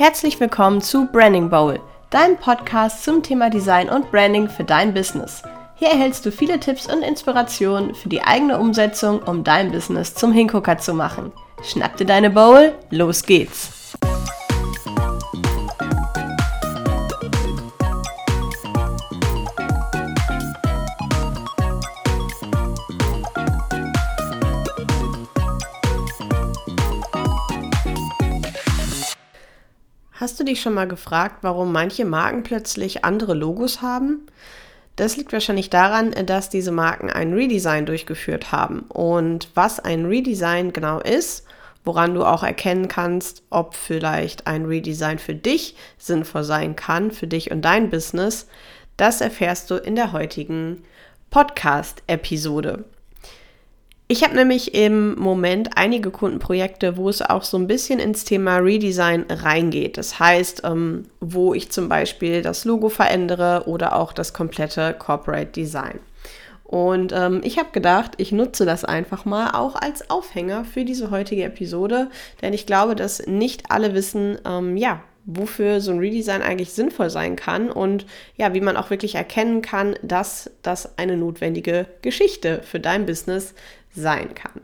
Herzlich willkommen zu Branding Bowl, deinem Podcast zum Thema Design und Branding für dein Business. Hier erhältst du viele Tipps und Inspirationen für die eigene Umsetzung, um dein Business zum Hingucker zu machen. Schnapp dir deine Bowl, los geht's! Du dich schon mal gefragt, warum manche Marken plötzlich andere Logos haben? Das liegt wahrscheinlich daran, dass diese Marken ein Redesign durchgeführt haben. Und was ein Redesign genau ist, woran du auch erkennen kannst, ob vielleicht ein Redesign für dich sinnvoll sein kann, für dich und dein Business, das erfährst du in der heutigen Podcast-Episode. Ich habe nämlich im Moment einige Kundenprojekte, wo es auch so ein bisschen ins Thema Redesign reingeht. Das heißt, ähm, wo ich zum Beispiel das Logo verändere oder auch das komplette Corporate Design. Und ähm, ich habe gedacht, ich nutze das einfach mal auch als Aufhänger für diese heutige Episode, denn ich glaube, dass nicht alle wissen, ähm, ja, wofür so ein Redesign eigentlich sinnvoll sein kann und ja, wie man auch wirklich erkennen kann, dass das eine notwendige Geschichte für dein Business sein kann.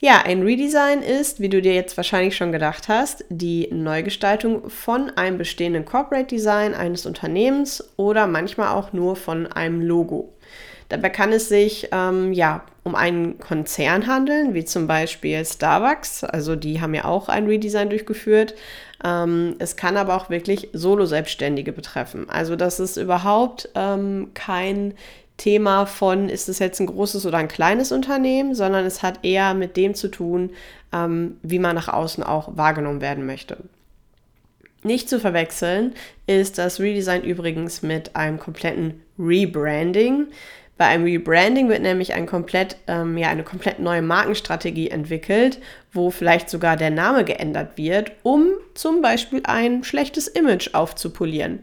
Ja, ein Redesign ist, wie du dir jetzt wahrscheinlich schon gedacht hast, die Neugestaltung von einem bestehenden Corporate Design eines Unternehmens oder manchmal auch nur von einem Logo. Dabei kann es sich ähm, ja um einen Konzern handeln, wie zum Beispiel Starbucks. Also die haben ja auch ein Redesign durchgeführt. Ähm, es kann aber auch wirklich Solo-Selbstständige betreffen. Also das ist überhaupt ähm, kein Thema von, ist es jetzt ein großes oder ein kleines Unternehmen, sondern es hat eher mit dem zu tun, ähm, wie man nach außen auch wahrgenommen werden möchte. Nicht zu verwechseln ist das Redesign übrigens mit einem kompletten Rebranding. Bei einem Rebranding wird nämlich ein komplett, ähm, ja, eine komplett neue Markenstrategie entwickelt, wo vielleicht sogar der Name geändert wird, um zum Beispiel ein schlechtes Image aufzupolieren.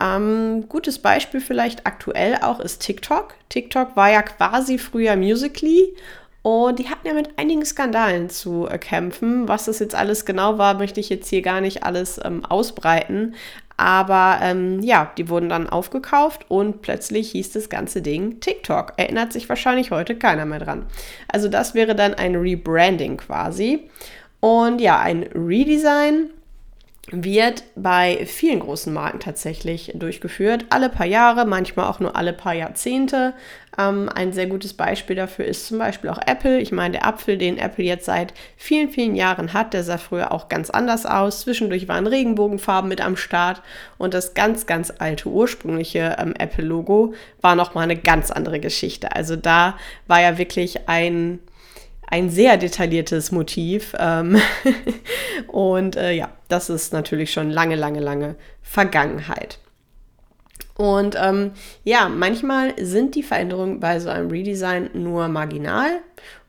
Ähm, gutes Beispiel vielleicht aktuell auch ist TikTok. TikTok war ja quasi früher Musically und die hatten ja mit einigen Skandalen zu äh, kämpfen. Was das jetzt alles genau war, möchte ich jetzt hier gar nicht alles ähm, ausbreiten. Aber ähm, ja, die wurden dann aufgekauft und plötzlich hieß das ganze Ding TikTok. Erinnert sich wahrscheinlich heute keiner mehr dran. Also das wäre dann ein Rebranding quasi. Und ja, ein Redesign wird bei vielen großen Marken tatsächlich durchgeführt. Alle paar Jahre, manchmal auch nur alle paar Jahrzehnte. Ähm, ein sehr gutes Beispiel dafür ist zum Beispiel auch Apple. Ich meine, der Apfel, den Apple jetzt seit vielen, vielen Jahren hat, der sah früher auch ganz anders aus. Zwischendurch waren Regenbogenfarben mit am Start und das ganz, ganz alte ursprüngliche ähm, Apple-Logo war nochmal eine ganz andere Geschichte. Also da war ja wirklich ein ein sehr detailliertes Motiv. Ähm und äh, ja, das ist natürlich schon lange, lange, lange Vergangenheit. Und ähm, ja, manchmal sind die Veränderungen bei so einem Redesign nur marginal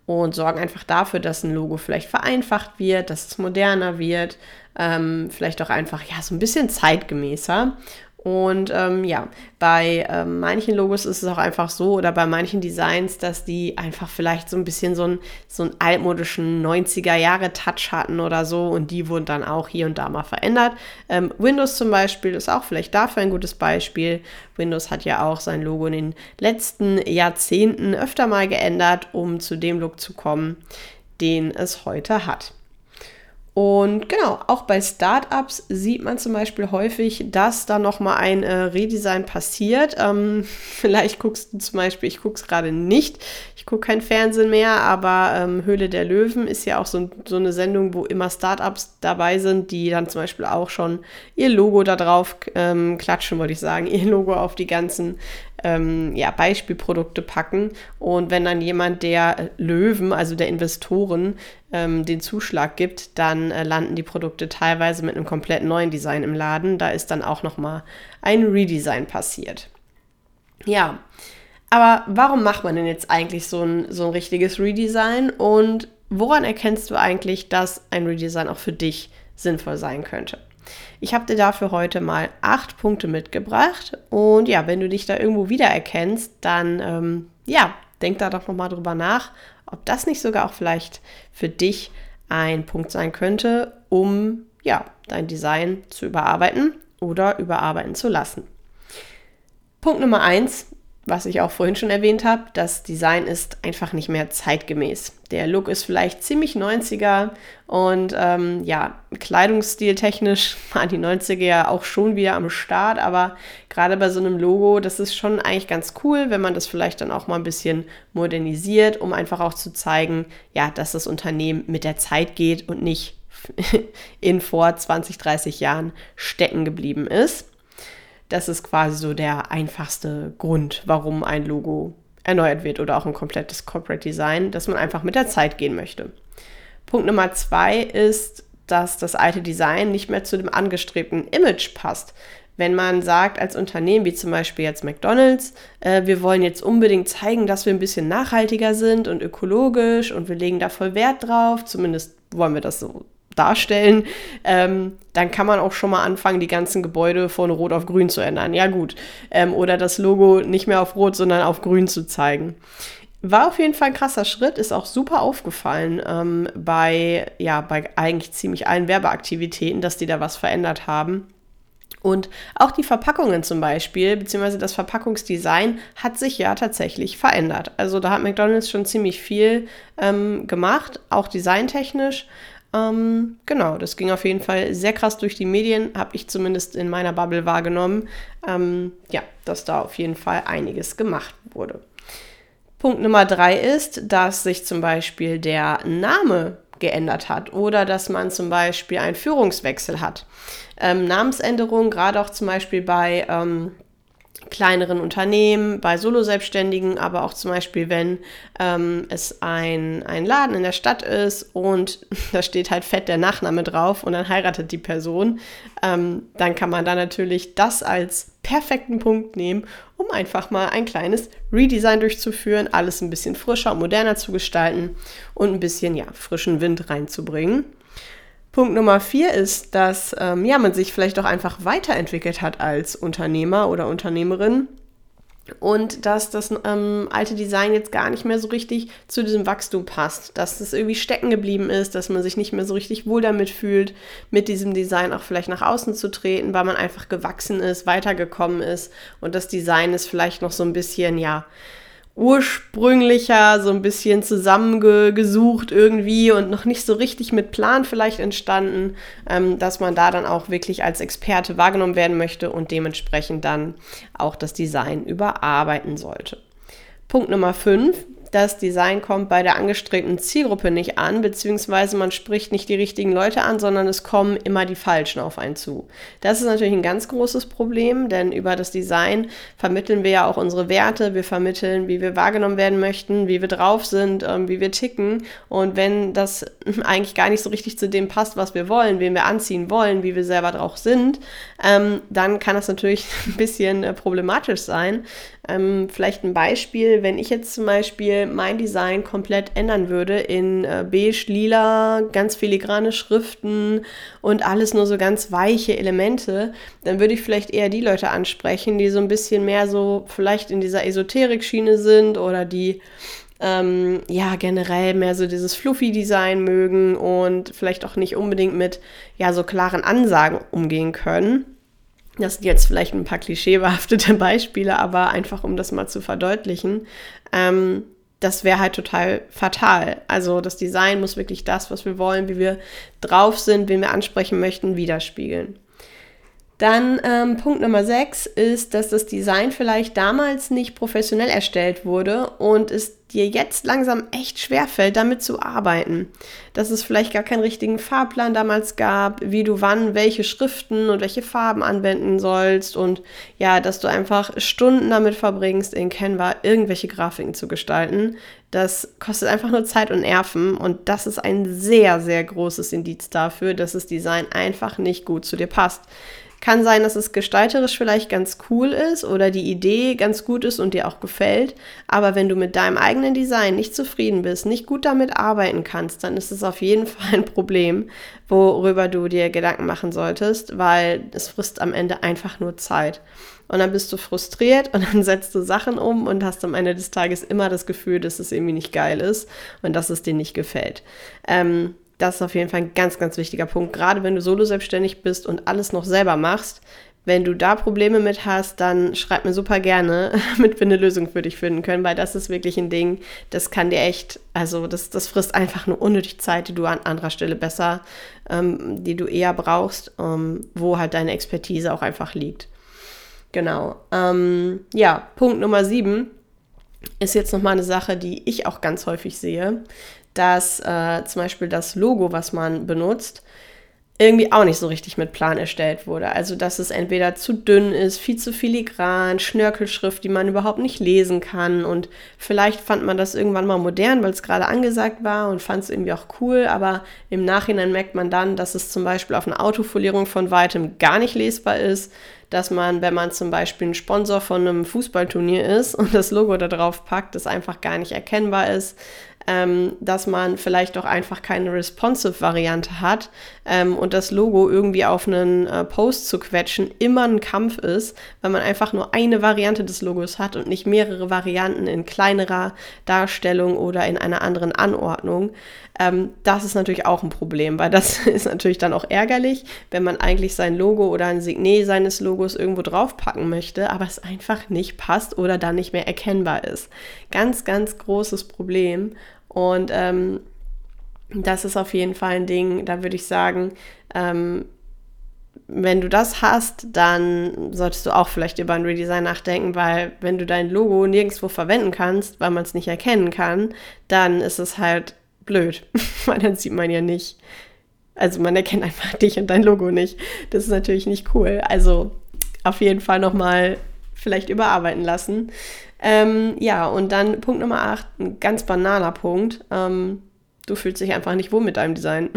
und sorgen einfach dafür, dass ein Logo vielleicht vereinfacht wird, dass es moderner wird, ähm, vielleicht auch einfach ja so ein bisschen zeitgemäßer. Und ähm, ja, bei ähm, manchen Logos ist es auch einfach so oder bei manchen Designs, dass die einfach vielleicht so ein bisschen so, ein, so einen altmodischen 90er-Jahre-Touch hatten oder so und die wurden dann auch hier und da mal verändert. Ähm, Windows zum Beispiel ist auch vielleicht dafür ein gutes Beispiel. Windows hat ja auch sein Logo in den letzten Jahrzehnten öfter mal geändert, um zu dem Look zu kommen, den es heute hat. Und genau, auch bei Startups sieht man zum Beispiel häufig, dass da nochmal ein äh, Redesign passiert. Ähm, vielleicht guckst du zum Beispiel, ich gucke es gerade nicht, ich gucke kein Fernsehen mehr, aber ähm, Höhle der Löwen ist ja auch so, so, eine Sendung, wo immer Startups dabei sind, die dann zum Beispiel auch schon ihr Logo da drauf ähm, klatschen, wollte ich sagen, ihr Logo auf die ganzen ähm, ja, Beispielprodukte packen. Und wenn dann jemand der Löwen, also der Investoren, ähm, den Zuschlag gibt, dann äh, landen die Produkte teilweise mit einem komplett neuen Design im Laden. Da ist dann auch nochmal ein Redesign passiert. Ja, aber warum macht man denn jetzt eigentlich so ein, so ein richtiges Redesign und woran erkennst du eigentlich, dass ein Redesign auch für dich sinnvoll sein könnte? Ich habe dir dafür heute mal acht Punkte mitgebracht. Und ja, wenn du dich da irgendwo wiedererkennst, dann ähm, ja, denk da doch nochmal drüber nach, ob das nicht sogar auch vielleicht für dich ein Punkt sein könnte, um ja, dein Design zu überarbeiten oder überarbeiten zu lassen. Punkt Nummer eins was ich auch vorhin schon erwähnt habe, das Design ist einfach nicht mehr zeitgemäß. Der Look ist vielleicht ziemlich 90er und ähm, ja, Kleidungsstiltechnisch waren die 90er ja auch schon wieder am Start, aber gerade bei so einem Logo, das ist schon eigentlich ganz cool, wenn man das vielleicht dann auch mal ein bisschen modernisiert, um einfach auch zu zeigen, ja, dass das Unternehmen mit der Zeit geht und nicht in vor 20, 30 Jahren stecken geblieben ist. Das ist quasi so der einfachste Grund, warum ein Logo erneuert wird oder auch ein komplettes Corporate Design, dass man einfach mit der Zeit gehen möchte. Punkt Nummer zwei ist, dass das alte Design nicht mehr zu dem angestrebten Image passt. Wenn man sagt als Unternehmen, wie zum Beispiel jetzt McDonald's, äh, wir wollen jetzt unbedingt zeigen, dass wir ein bisschen nachhaltiger sind und ökologisch und wir legen da voll Wert drauf, zumindest wollen wir das so darstellen, ähm, dann kann man auch schon mal anfangen, die ganzen Gebäude von Rot auf Grün zu ändern. Ja gut. Ähm, oder das Logo nicht mehr auf Rot, sondern auf Grün zu zeigen. War auf jeden Fall ein krasser Schritt, ist auch super aufgefallen ähm, bei, ja, bei eigentlich ziemlich allen Werbeaktivitäten, dass die da was verändert haben. Und auch die Verpackungen zum Beispiel, beziehungsweise das Verpackungsdesign hat sich ja tatsächlich verändert. Also da hat McDonald's schon ziemlich viel ähm, gemacht, auch designtechnisch. Ähm, genau, das ging auf jeden Fall sehr krass durch die Medien, habe ich zumindest in meiner Bubble wahrgenommen. Ähm, ja, dass da auf jeden Fall einiges gemacht wurde. Punkt Nummer drei ist, dass sich zum Beispiel der Name geändert hat oder dass man zum Beispiel einen Führungswechsel hat. Ähm, Namensänderungen, gerade auch zum Beispiel bei ähm, kleineren Unternehmen, bei Solo-Selbstständigen, aber auch zum Beispiel, wenn ähm, es ein, ein Laden in der Stadt ist und da steht halt fett der Nachname drauf und dann heiratet die Person, ähm, dann kann man da natürlich das als perfekten Punkt nehmen, um einfach mal ein kleines Redesign durchzuführen, alles ein bisschen frischer und moderner zu gestalten und ein bisschen ja, frischen Wind reinzubringen. Punkt Nummer vier ist, dass ähm, ja, man sich vielleicht auch einfach weiterentwickelt hat als Unternehmer oder Unternehmerin und dass das ähm, alte Design jetzt gar nicht mehr so richtig zu diesem Wachstum passt, dass es irgendwie stecken geblieben ist, dass man sich nicht mehr so richtig wohl damit fühlt, mit diesem Design auch vielleicht nach außen zu treten, weil man einfach gewachsen ist, weitergekommen ist und das Design ist vielleicht noch so ein bisschen, ja, ursprünglicher, so ein bisschen zusammengesucht irgendwie und noch nicht so richtig mit Plan vielleicht entstanden, ähm, dass man da dann auch wirklich als Experte wahrgenommen werden möchte und dementsprechend dann auch das Design überarbeiten sollte. Punkt Nummer 5, das Design kommt bei der angestrebten Zielgruppe nicht an, beziehungsweise man spricht nicht die richtigen Leute an, sondern es kommen immer die Falschen auf einen zu. Das ist natürlich ein ganz großes Problem, denn über das Design vermitteln wir ja auch unsere Werte, wir vermitteln, wie wir wahrgenommen werden möchten, wie wir drauf sind, ähm, wie wir ticken. Und wenn das eigentlich gar nicht so richtig zu dem passt, was wir wollen, wen wir anziehen wollen, wie wir selber drauf sind, ähm, dann kann das natürlich ein bisschen äh, problematisch sein. Ähm, vielleicht ein Beispiel, wenn ich jetzt zum Beispiel mein Design komplett ändern würde in äh, beige, lila, ganz filigrane Schriften und alles nur so ganz weiche Elemente, dann würde ich vielleicht eher die Leute ansprechen, die so ein bisschen mehr so vielleicht in dieser Esoterik-Schiene sind oder die ähm, ja generell mehr so dieses Fluffy-Design mögen und vielleicht auch nicht unbedingt mit ja so klaren Ansagen umgehen können. Das sind jetzt vielleicht ein paar klischeebehaftete Beispiele, aber einfach um das mal zu verdeutlichen. Ähm, das wäre halt total fatal. Also das Design muss wirklich das, was wir wollen, wie wir drauf sind, wen wir ansprechen möchten, widerspiegeln. Dann ähm, Punkt Nummer 6 ist, dass das Design vielleicht damals nicht professionell erstellt wurde und es dir jetzt langsam echt schwer fällt, damit zu arbeiten. Dass es vielleicht gar keinen richtigen Fahrplan damals gab, wie du wann welche Schriften und welche Farben anwenden sollst und ja, dass du einfach Stunden damit verbringst, in Canva irgendwelche Grafiken zu gestalten. Das kostet einfach nur Zeit und Nerven und das ist ein sehr, sehr großes Indiz dafür, dass das Design einfach nicht gut zu dir passt. Kann sein, dass es gestalterisch vielleicht ganz cool ist oder die Idee ganz gut ist und dir auch gefällt. Aber wenn du mit deinem eigenen Design nicht zufrieden bist, nicht gut damit arbeiten kannst, dann ist es auf jeden Fall ein Problem, worüber du dir Gedanken machen solltest, weil es frisst am Ende einfach nur Zeit. Und dann bist du frustriert und dann setzt du Sachen um und hast am Ende des Tages immer das Gefühl, dass es irgendwie nicht geil ist und dass es dir nicht gefällt. Ähm, das ist auf jeden Fall ein ganz, ganz wichtiger Punkt. Gerade wenn du solo selbstständig bist und alles noch selber machst, wenn du da Probleme mit hast, dann schreib mir super gerne, damit wir eine Lösung für dich finden können, weil das ist wirklich ein Ding, das kann dir echt, also das, das frisst einfach nur unnötig Zeit, die du an anderer Stelle besser, ähm, die du eher brauchst, ähm, wo halt deine Expertise auch einfach liegt. Genau. Ähm, ja, Punkt Nummer sieben ist jetzt nochmal eine Sache, die ich auch ganz häufig sehe, dass äh, zum Beispiel das Logo, was man benutzt, irgendwie auch nicht so richtig mit Plan erstellt wurde. Also, dass es entweder zu dünn ist, viel zu filigran, Schnörkelschrift, die man überhaupt nicht lesen kann. Und vielleicht fand man das irgendwann mal modern, weil es gerade angesagt war und fand es irgendwie auch cool. Aber im Nachhinein merkt man dann, dass es zum Beispiel auf einer Autofolierung von weitem gar nicht lesbar ist. Dass man, wenn man zum Beispiel ein Sponsor von einem Fußballturnier ist und das Logo da drauf packt, das einfach gar nicht erkennbar ist ähm, dass man vielleicht auch einfach keine responsive-Variante hat ähm, und das Logo irgendwie auf einen äh, Post zu quetschen immer ein Kampf ist, weil man einfach nur eine Variante des Logos hat und nicht mehrere Varianten in kleinerer Darstellung oder in einer anderen Anordnung. Ähm, das ist natürlich auch ein Problem, weil das ist natürlich dann auch ärgerlich, wenn man eigentlich sein Logo oder ein Signet seines Logos irgendwo draufpacken möchte, aber es einfach nicht passt oder dann nicht mehr erkennbar ist. Ganz, ganz großes Problem. Und ähm, das ist auf jeden Fall ein Ding, da würde ich sagen, ähm, wenn du das hast, dann solltest du auch vielleicht über ein Redesign nachdenken, weil wenn du dein Logo nirgendwo verwenden kannst, weil man es nicht erkennen kann, dann ist es halt blöd, weil dann sieht man ja nicht. Also man erkennt einfach dich und dein Logo nicht. Das ist natürlich nicht cool. Also auf jeden Fall nochmal vielleicht überarbeiten lassen. Ähm, ja, und dann Punkt Nummer 8, ein ganz banaler Punkt. Ähm, du fühlst dich einfach nicht wohl mit deinem Design.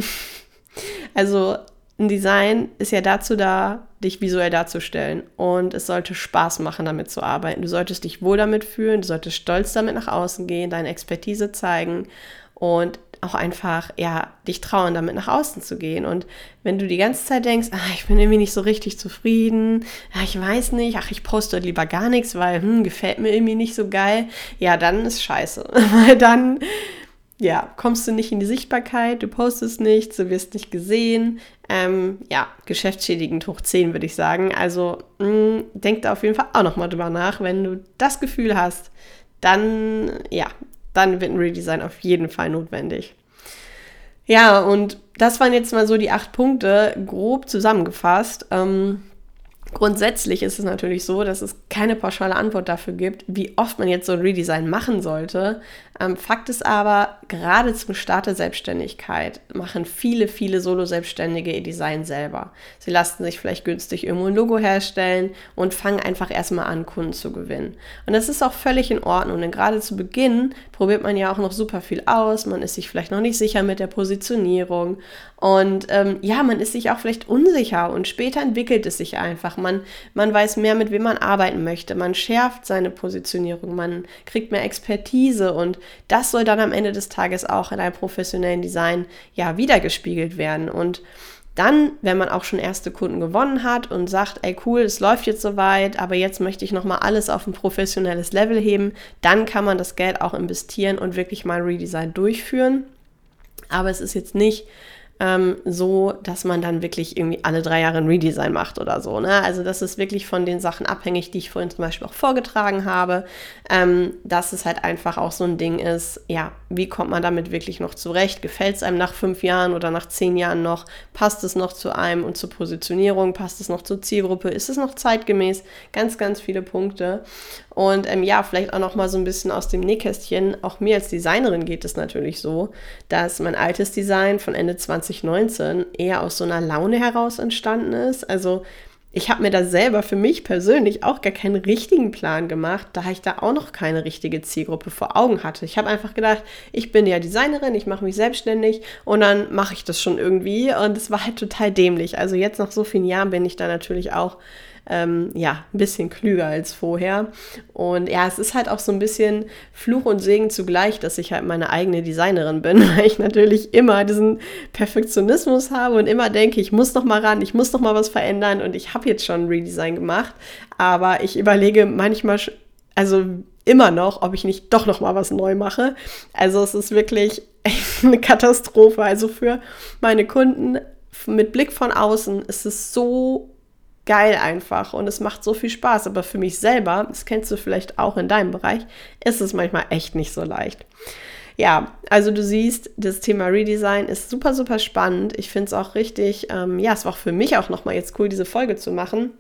also ein Design ist ja dazu da, dich visuell darzustellen. Und es sollte Spaß machen, damit zu arbeiten. Du solltest dich wohl damit fühlen, du solltest stolz damit nach außen gehen, deine Expertise zeigen und auch einfach, ja, dich trauen, damit nach außen zu gehen. Und wenn du die ganze Zeit denkst, ach, ich bin irgendwie nicht so richtig zufrieden, ach, ich weiß nicht, ach, ich poste lieber gar nichts, weil, hm, gefällt mir irgendwie nicht so geil, ja, dann ist scheiße. weil dann, ja, kommst du nicht in die Sichtbarkeit, du postest nichts, du wirst nicht gesehen. Ähm, ja, geschäftsschädigend hoch 10, würde ich sagen. Also, mh, hm, denk da auf jeden Fall auch nochmal drüber nach, wenn du das Gefühl hast, dann, ja, dann wird ein Redesign auf jeden Fall notwendig. Ja, und das waren jetzt mal so die acht Punkte, grob zusammengefasst. Ähm, grundsätzlich ist es natürlich so, dass es keine pauschale Antwort dafür gibt, wie oft man jetzt so ein Redesign machen sollte. Ähm, Fakt ist aber, gerade zum Start der Selbstständigkeit machen viele, viele Solo-Selbstständige ihr Design selber. Sie lassen sich vielleicht günstig irgendwo ein Logo herstellen und fangen einfach erstmal an, Kunden zu gewinnen. Und das ist auch völlig in Ordnung, denn gerade zu Beginn probiert man ja auch noch super viel aus. Man ist sich vielleicht noch nicht sicher mit der Positionierung. Und ähm, ja, man ist sich auch vielleicht unsicher und später entwickelt es sich einfach. Man, man weiß mehr, mit wem man arbeiten möchte. Man schärft seine Positionierung, man kriegt mehr Expertise und das soll dann am Ende des Tages auch in einem professionellen Design ja wiedergespiegelt werden. Und dann, wenn man auch schon erste Kunden gewonnen hat und sagt, ey cool, es läuft jetzt soweit, aber jetzt möchte ich nochmal alles auf ein professionelles Level heben, dann kann man das Geld auch investieren und wirklich mal ein Redesign durchführen. Aber es ist jetzt nicht ähm, so, dass man dann wirklich irgendwie alle drei Jahre ein Redesign macht oder so. Ne? Also das ist wirklich von den Sachen abhängig, die ich vorhin zum Beispiel auch vorgetragen habe, ähm, dass es halt einfach auch so ein Ding ist, ja, wie kommt man damit wirklich noch zurecht? Gefällt es einem nach fünf Jahren oder nach zehn Jahren noch? Passt es noch zu einem und zur Positionierung? Passt es noch zur Zielgruppe? Ist es noch zeitgemäß? Ganz, ganz viele Punkte. Und ähm, ja, vielleicht auch noch mal so ein bisschen aus dem Nähkästchen. Auch mir als Designerin geht es natürlich so, dass mein altes Design von Ende 2019 eher aus so einer Laune heraus entstanden ist. Also ich habe mir da selber für mich persönlich auch gar keinen richtigen Plan gemacht, da ich da auch noch keine richtige Zielgruppe vor Augen hatte. Ich habe einfach gedacht, ich bin ja Designerin, ich mache mich selbstständig und dann mache ich das schon irgendwie und es war halt total dämlich. Also jetzt nach so vielen Jahren bin ich da natürlich auch ähm, ja, ein bisschen klüger als vorher. Und ja, es ist halt auch so ein bisschen Fluch und Segen zugleich, dass ich halt meine eigene Designerin bin, weil ich natürlich immer diesen Perfektionismus habe und immer denke, ich muss noch mal ran, ich muss noch mal was verändern und ich habe jetzt schon ein Redesign gemacht, aber ich überlege manchmal, also immer noch, ob ich nicht doch noch mal was neu mache. Also es ist wirklich eine Katastrophe. Also für meine Kunden mit Blick von außen ist es so geil einfach und es macht so viel Spaß. Aber für mich selber, das kennst du vielleicht auch in deinem Bereich, ist es manchmal echt nicht so leicht. Ja, also du siehst, das Thema Redesign ist super, super spannend. Ich finde es auch richtig, ähm, ja, es war auch für mich auch nochmal jetzt cool, diese Folge zu machen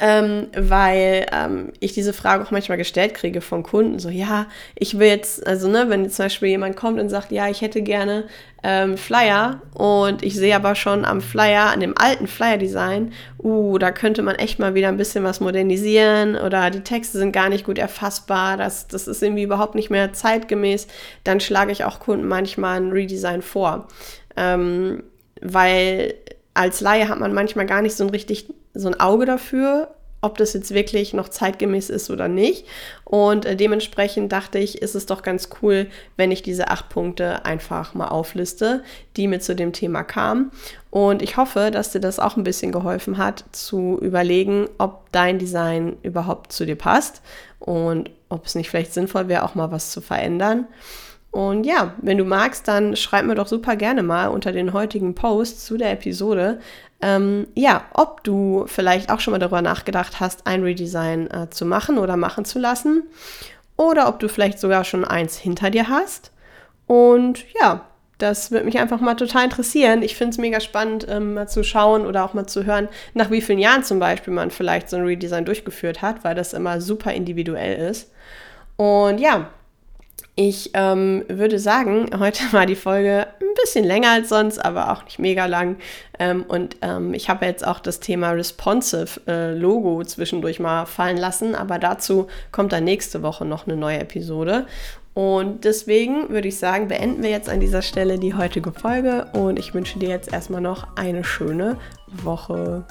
ähm, weil ähm, ich diese Frage auch manchmal gestellt kriege von Kunden, so ja, ich will jetzt, also ne, wenn zum Beispiel jemand kommt und sagt, ja, ich hätte gerne ähm, Flyer und ich sehe aber schon am Flyer, an dem alten Flyer-Design, uh, da könnte man echt mal wieder ein bisschen was modernisieren oder die Texte sind gar nicht gut erfassbar, das, das ist irgendwie überhaupt nicht mehr zeitgemäß, dann schlage ich auch Kunden manchmal ein Redesign vor. Ähm, weil als Laie hat man manchmal gar nicht so ein richtig so ein Auge dafür, ob das jetzt wirklich noch zeitgemäß ist oder nicht. Und äh, dementsprechend dachte ich, ist es doch ganz cool, wenn ich diese acht Punkte einfach mal aufliste, die mir zu dem Thema kamen. Und ich hoffe, dass dir das auch ein bisschen geholfen hat, zu überlegen, ob dein Design überhaupt zu dir passt und ob es nicht vielleicht sinnvoll wäre, auch mal was zu verändern. Und ja, wenn du magst, dann schreib mir doch super gerne mal unter den heutigen Post zu der Episode, ähm, ja, ob du vielleicht auch schon mal darüber nachgedacht hast, ein Redesign äh, zu machen oder machen zu lassen. Oder ob du vielleicht sogar schon eins hinter dir hast. Und ja, das würde mich einfach mal total interessieren. Ich finde es mega spannend, ähm, mal zu schauen oder auch mal zu hören, nach wie vielen Jahren zum Beispiel man vielleicht so ein Redesign durchgeführt hat, weil das immer super individuell ist. Und ja, ich ähm, würde sagen, heute war die Folge ein bisschen länger als sonst, aber auch nicht mega lang. Ähm, und ähm, ich habe jetzt auch das Thema Responsive äh, Logo zwischendurch mal fallen lassen, aber dazu kommt dann nächste Woche noch eine neue Episode. Und deswegen würde ich sagen, beenden wir jetzt an dieser Stelle die heutige Folge und ich wünsche dir jetzt erstmal noch eine schöne Woche.